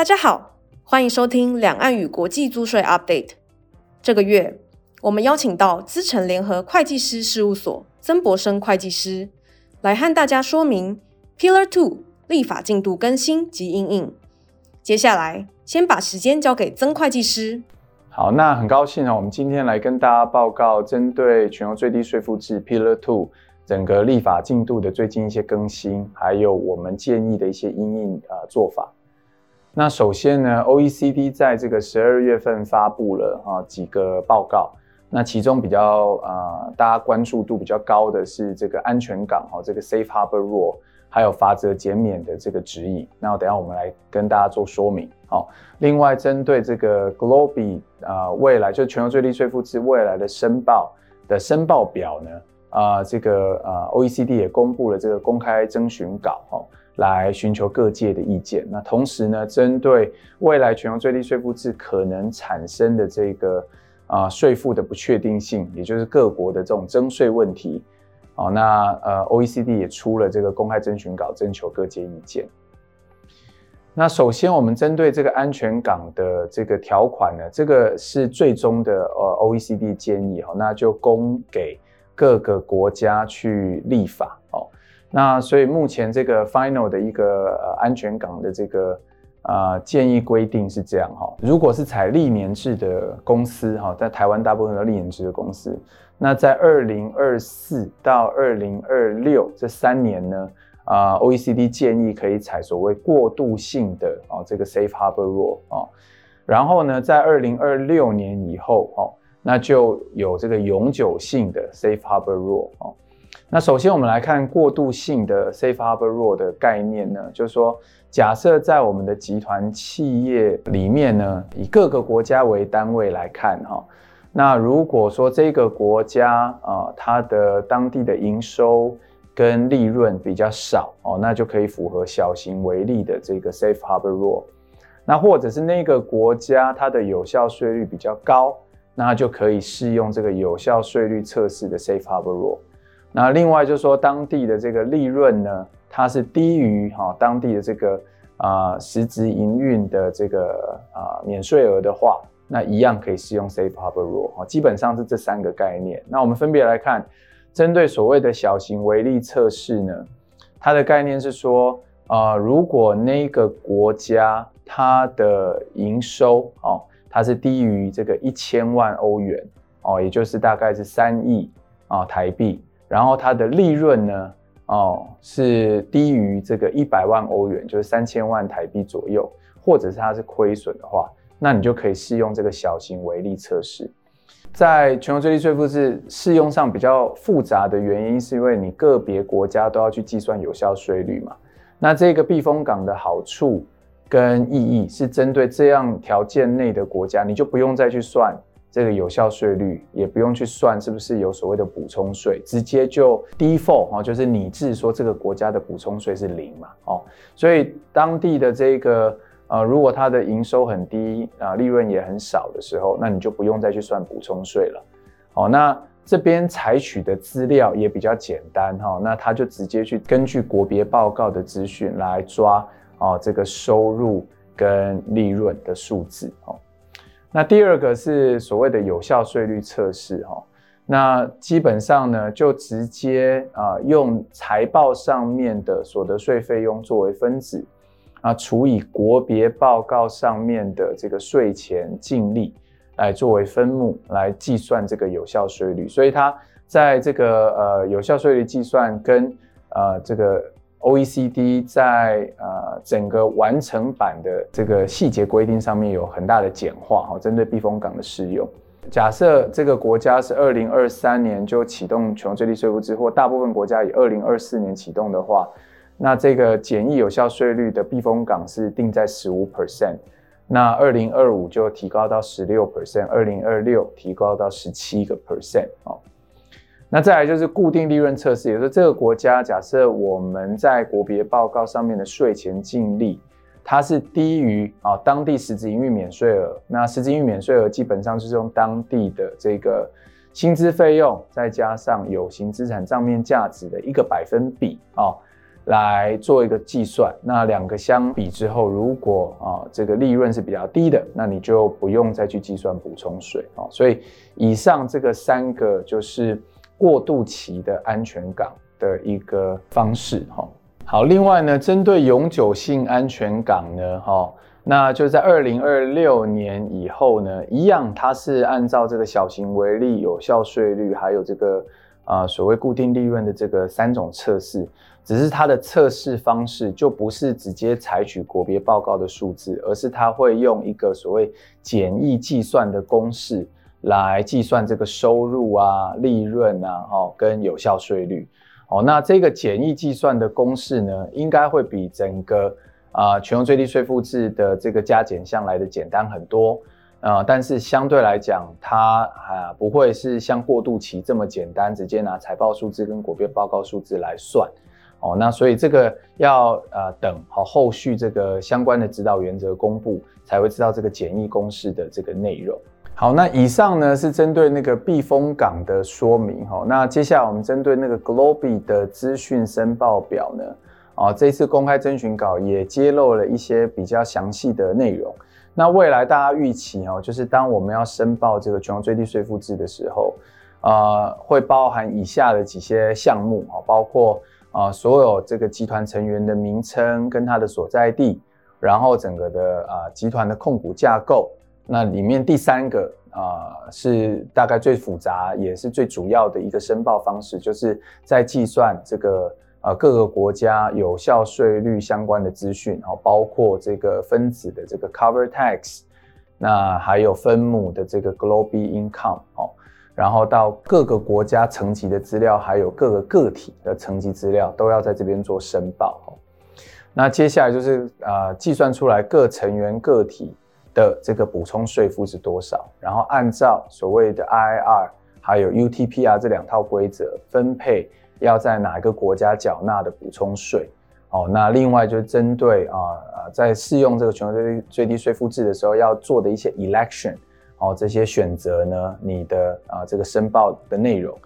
大家好，欢迎收听两岸与国际租税 Update。这个月，我们邀请到资诚联合会计师事务所曾博生会计师来和大家说明 Pillar Two 立法进度更新及应应。接下来，先把时间交给曾会计师。好，那很高兴呢，我们今天来跟大家报告针对全球最低税负制 Pillar Two 整个立法进度的最近一些更新，还有我们建议的一些应应啊做法。那首先呢，OECD 在这个十二月份发布了啊几个报告，那其中比较啊大家关注度比较高的是这个安全港哈，这个 Safe Harbor Rule，还有罚则减免的这个指引。那等下我们来跟大家做说明。好，另外针对这个 GloBE 啊未来就全球最低税负制未来的申报的申报表呢啊这个啊 OECD 也公布了这个公开征询稿哈。来寻求各界的意见。那同时呢，针对未来全球最低税负制可能产生的这个啊税负的不确定性，也就是各国的这种征税问题，啊，那呃 OECD 也出了这个公开征询稿，征求各界意见。那首先我们针对这个安全港的这个条款呢，这个是最终的呃 OECD 建议哈，那就供给各个国家去立法。那所以目前这个 final 的一个呃安全港的这个、呃、建议规定是这样哈，如果是采历年制的公司哈，在台湾大部分都历年制的公司，那在二零二四到二零二六这三年呢啊、OECD 建议可以采所谓过渡性的啊这个 Safe Harbor Rule 啊，然后呢在二零二六年以后哦，那就有这个永久性的 Safe Harbor Rule 啊。那首先，我们来看过渡性的 Safe Harbor Rule 的概念呢，就是说，假设在我们的集团企业里面呢，以各个国家为单位来看哈，那如果说这个国家啊，它的当地的营收跟利润比较少哦，那就可以符合小型为例的这个 Safe Harbor Rule。那或者是那个国家它的有效税率比较高，那就可以适用这个有效税率测试的 Safe Harbor Rule。那另外就是说，当地的这个利润呢，它是低于哈当地的这个啊实质营运的这个啊免税额的话，那一样可以适用 Safe Harbor Rule 哈，基本上是这三个概念。那我们分别来看，针对所谓的小型微利测试呢，它的概念是说啊，如果那个国家它的营收哦，它是低于这个一千万欧元哦，也就是大概是三亿啊台币。然后它的利润呢，哦，是低于这个一百万欧元，就是三千万台币左右，或者是它是亏损的话，那你就可以适用这个小型微利测试。在全球最低税负制适用上比较复杂的原因，是因为你个别国家都要去计算有效税率嘛。那这个避风港的好处跟意义是针对这样条件内的国家，你就不用再去算。这个有效税率也不用去算是不是有所谓的补充税，直接就 default 哈，就是拟制说这个国家的补充税是零嘛，哦，所以当地的这个呃，如果它的营收很低啊，利润也很少的时候，那你就不用再去算补充税了，哦，那这边采取的资料也比较简单哈，那他就直接去根据国别报告的资讯来抓哦这个收入跟利润的数字哦。那第二个是所谓的有效税率测试哈，那基本上呢就直接啊用财报上面的所得税费用作为分子啊除以国别报告上面的这个税前净利来作为分母来计算这个有效税率，所以它在这个呃有效税率计算跟呃这个。OECD 在呃整个完成版的这个细节规定上面有很大的简化哈，针对避风港的适用。假设这个国家是二零二三年就启动全球最低税负制，或大部分国家以二零二四年启动的话，那这个简易有效税率的避风港是定在十五 percent，那二零二五就提高到十六 percent，二零二六提高到十七个 percent 哦。那再来就是固定利润测试，也就是这个国家假设我们在国别报告上面的税前净利，它是低于啊当地实质营运免税额。那实质营运免税额基本上就是用当地的这个薪资费用，再加上有形资产账面价值的一个百分比啊，来做一个计算。那两个相比之后，如果啊这个利润是比较低的，那你就不用再去计算补充税啊。所以以上这个三个就是过渡期的安全港的一个方式哈。好，另外呢，针对永久性安全港呢，哈，那就在二零二六年以后呢，一样，它是按照这个小型微利、有效税率，还有这个啊、所谓固定利润的这个三种测试，只是它的测试方式就不是直接采取国别报告的数字，而是它会用一个所谓简易计算的公式来计算这个收入啊、利润啊，哈，跟有效税率。哦，那这个简易计算的公式呢，应该会比整个啊、全球最低税负制的这个加减项来的简单很多啊、但是相对来讲，它啊不会是像过渡期这么简单，直接拿财报数字跟国别报告数字来算。哦，那所以这个要呃等好后续这个相关的指导原则公布，才会知道这个简易公式的这个内容。好，那以上呢是针对那个避风港的说明哈。那接下来我们针对那个 GloBE 的资讯申报表呢，啊，这次公开征询稿也揭露了一些比较详细的内容。那未来大家预期哦，就是当我们要申报这个全球最低税负制的时候，啊，会包含以下的几些项目啊，包括啊所有这个集团成员的名称跟他的所在地，然后整个的啊集团的控股架构。那里面第三个啊、是大概最复杂也是最主要的一个申报方式，就是在计算这个呃各个国家有效税率相关的资讯，然后包括这个分子的这个 cover tax，那还有分母的这个 global income 哦，然后到各个国家层级的资料，还有各个个体的层级资料，都要在这边做申报。那接下来就是啊，计算出来各成员个体。的这个补充税负是多少？然后按照所谓的 IIR 还有 UTPR 这两套规则分配，要在哪一个国家缴纳的补充税？哦，那另外就是针对啊啊，在适用这个全球最低最低税负制的时候要做的一些 election，哦，这些选择呢，你的啊这个申报的内容。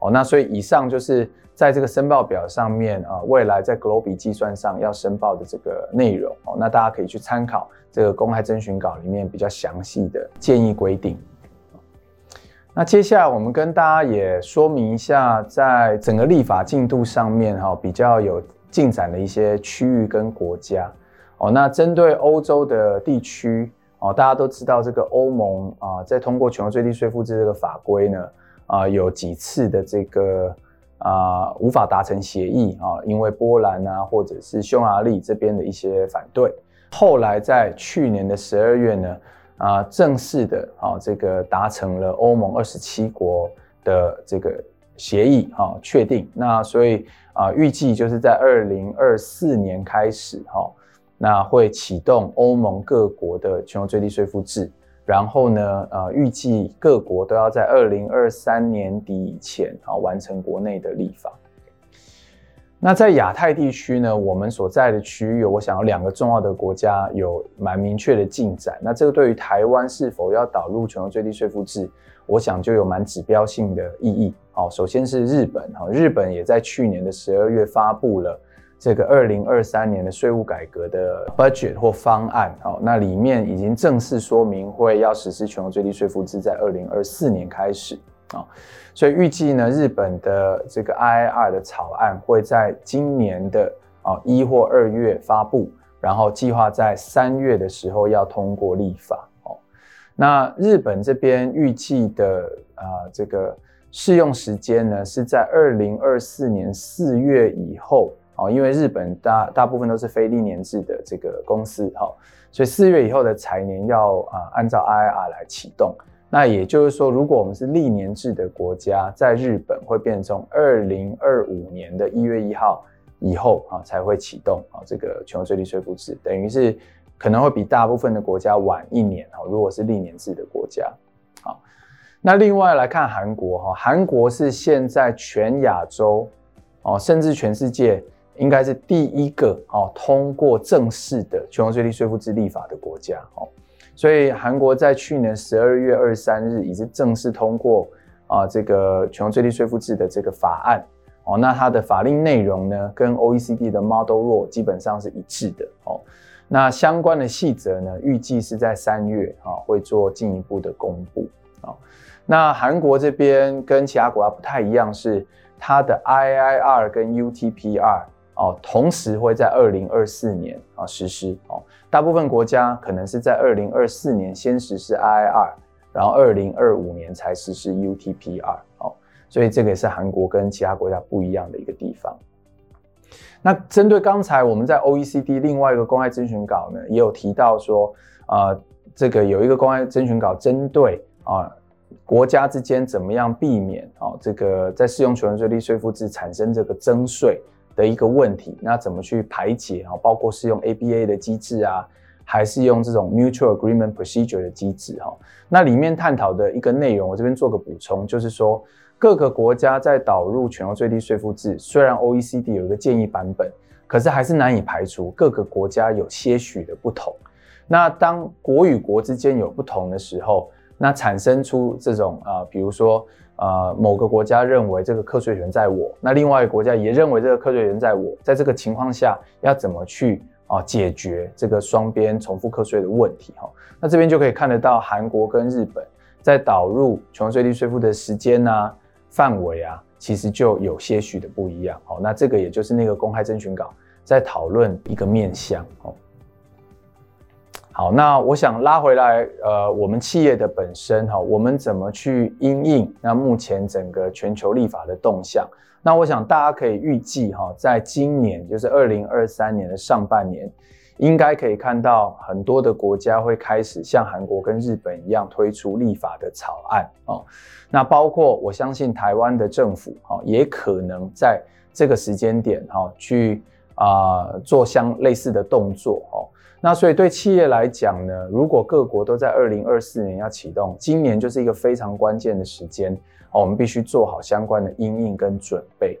哦，那所以以上就是在这个申报表上面啊，未来在 GloBE 计算上要申报的这个内容哦，那大家可以去参考这个公开征询稿里面比较详细的建议规定。那接下来我们跟大家也说明一下，在整个立法进度上面哈，比较有进展的一些区域跟国家哦。那针对欧洲的地区哦，大家都知道这个欧盟啊，在通过全球最低税负制这个法规呢。啊，有几次的这个啊无法达成协议啊，因为波兰啊或者是匈牙利这边的一些反对，后来在去年的十二月呢，啊正式的啊这个达成了欧盟二十七国的这个协议啊确定，那所以啊预计就是在二零二四年开始哈，那会启动欧盟各国的全球最低税负制。然后呢，呃，预计各国都要在二零二三年底以前啊完成国内的立法。那在亚太地区呢，我们所在的区域，我想有两个重要的国家有蛮明确的进展。那这个对于台湾是否要导入全球最低税负制，我想就有蛮指标性的意义。好，首先是日本，哈，日本也在去年的十二月发布了。这个二零二三年的税务改革的 budget 或方案，哦，那里面已经正式说明会要实施全国最低税负制，在二零二四年开始，啊，所以预计呢，日本的这个 IIR 的草案会在今年的啊一或二月发布，然后计划在三月的时候要通过立法，哦，那日本这边预计的啊这个适用时间呢是在二零二四年四月以后。哦，因为日本大大部分都是非历年制的这个公司，哈，所以四月以后的财年要啊按照 IIR 来启动。那也就是说，如果我们是历年制的国家，在日本会变成二零二五年的一月一号以后啊才会启动啊这个全球最低税负制，等于是可能会比大部分的国家晚一年哈。如果是历年制的国家，好，那另外来看韩国哈，韩国是现在全亚洲哦，甚至全世界。应该是第一个哦，通过正式的全球最低税负制立法的国家哦，所以韩国在去年十二月二十三日已经正式通过啊这个全球最低税负制的这个法案哦，那它的法令内容呢，跟 OECD 的 Model Rule 基本上是一致的哦。那相关的细则呢，预计是在三月啊会做进一步的公布啊。那韩国这边跟其他国家不太一样，是它的 IIR 跟 UTPR 哦，同时会在二零二四年啊实施哦。大部分国家可能是在二零二四年先实施 IIR，然后二零二五年才实施 UTPR 哦。所以这个也是韩国跟其他国家不一样的一个地方。那针对刚才我们在 OECD 另外一个公开征询稿呢，也有提到说，呃，这个有一个公开征询稿针对啊、国家之间怎么样避免啊、这个在适用全球最低税负制产生这个征税的一个问题，那怎么去排解啊？包括是用 ABA 的机制啊，还是用这种 Mutual Agreement Procedure 的机制哈？那里面探讨的一个内容，我这边做个补充，就是说。各个国家在导入全球最低税负制，虽然 OECD 有一个建议版本，可是还是难以排除各个国家有些许的不同。那当国与国之间有不同的时候，那产生出这种啊、呃，比如说、呃，某个国家认为这个课税权在我，那另外一个国家也认为这个课税权在我，在这个情况下要怎么去啊、呃、解决这个双边重复课税的问题？哈，那这边就可以看得到韩国跟日本在导入全球最低税负的时间呢、啊。范围啊，其实就有些许的不一样哦。那这个也就是那个公开征询稿在讨论一个面向哦。好，那我想拉回来，呃，我们企业的本身哈，我们怎么去因应那目前整个全球立法的动向？那我想大家可以预计哈，在今年就是二零二三年的上半年。应该可以看到很多的国家会开始像韩国跟日本一样推出立法的草案哦。那包括我相信台湾的政府哈，也可能在这个时间点哈去啊做相类似的动作哦。那所以对企业来讲呢，如果各国都在二零二四年要启动，今年就是一个非常关键的时间哦，我们必须做好相关的因应跟准备。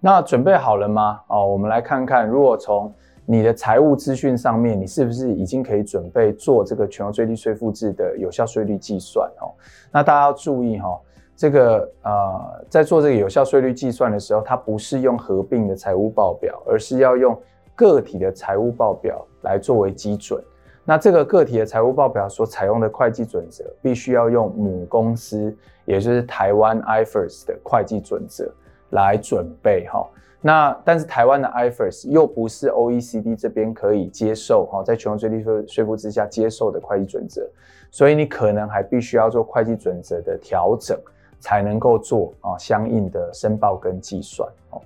那准备好了吗？哦，我们来看看，如果从你的财务资讯上面，你是不是已经可以准备做这个全球最低税负制的有效税率计算？哦，那大家要注意哈，这个呃，在做这个有效税率计算的时候，它不是用合并的财务报表，而是要用个体的财务报表来作为基准。那这个个体的财务报表所采用的会计准则，必须要用母公司，也就是台湾 IFRS 的会计准则来准备哈。那但是台湾的 IFRS 又不是 OECD 这边可以接受哈，在全球最低税税负之下接受的会计准则，所以你可能还必须要做会计准则的调整，才能够做啊相应的申报跟计算哦。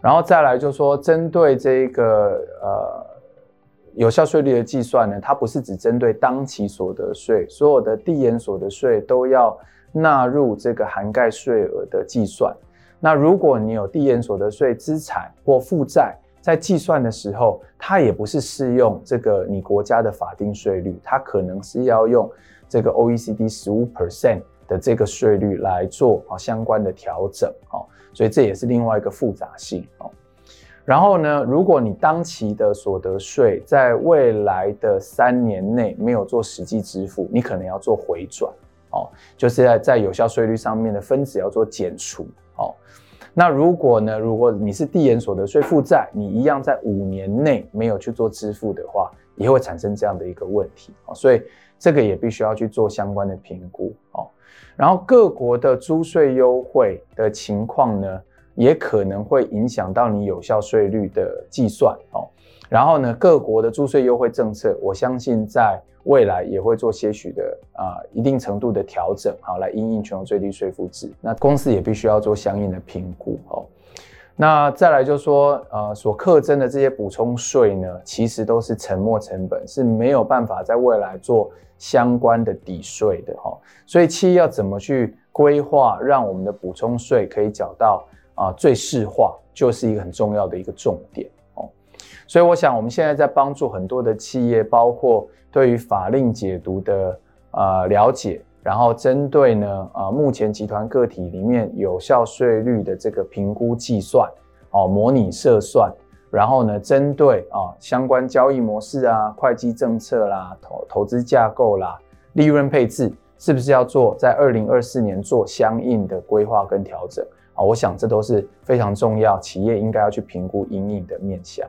然后再来就是说，针对这个呃有效税率的计算呢，它不是只针对当期所得税，所有的递延所得税都要纳入这个涵盖税额的计算。那如果你有递延所得税资产或负债，在计算的时候，它也不是适用这个你国家的法定税率，它可能是要用这个 OECD 十五 percent 的这个税率来做啊相关的调整哦，所以这也是另外一个复杂性哦。然后呢，如果你当期的所得税在未来的三年内没有做实际支付，你可能要做回转哦，就是在在有效税率上面的分子要做减除。哦，那如果呢？如果你是递延所得税负债，你一样在五年内没有去做支付的话，也会产生这样的一个问题哦。所以这个也必须要去做相关的评估哦。然后各国的租税优惠的情况呢，也可能会影响到你有效税率的计算哦。然后呢，各国的注税优惠政策，我相信在未来也会做些许的啊、一定程度的调整，好来因应全球最低税负制。那公司也必须要做相应的评估哦。那再来就说，呃，所课征的这些补充税呢，其实都是沉没成本，是没有办法在未来做相关的抵税的哈。所以企业要怎么去规划，让我们的补充税可以缴到啊、最适化，就是一个很重要的一个重点。所以我想，我们现在在帮助很多的企业，包括对于法令解读的呃了解，然后针对呢呃目前集团个体里面有效税率的这个评估计算哦，模拟设算，然后呢针对啊相关交易模式啊、会计政策啦、投投资架构啦、利润配置，是不是要做在二零二四年做相应的规划跟调整？啊，我想这都是非常重要，企业应该要去评估因应的面向。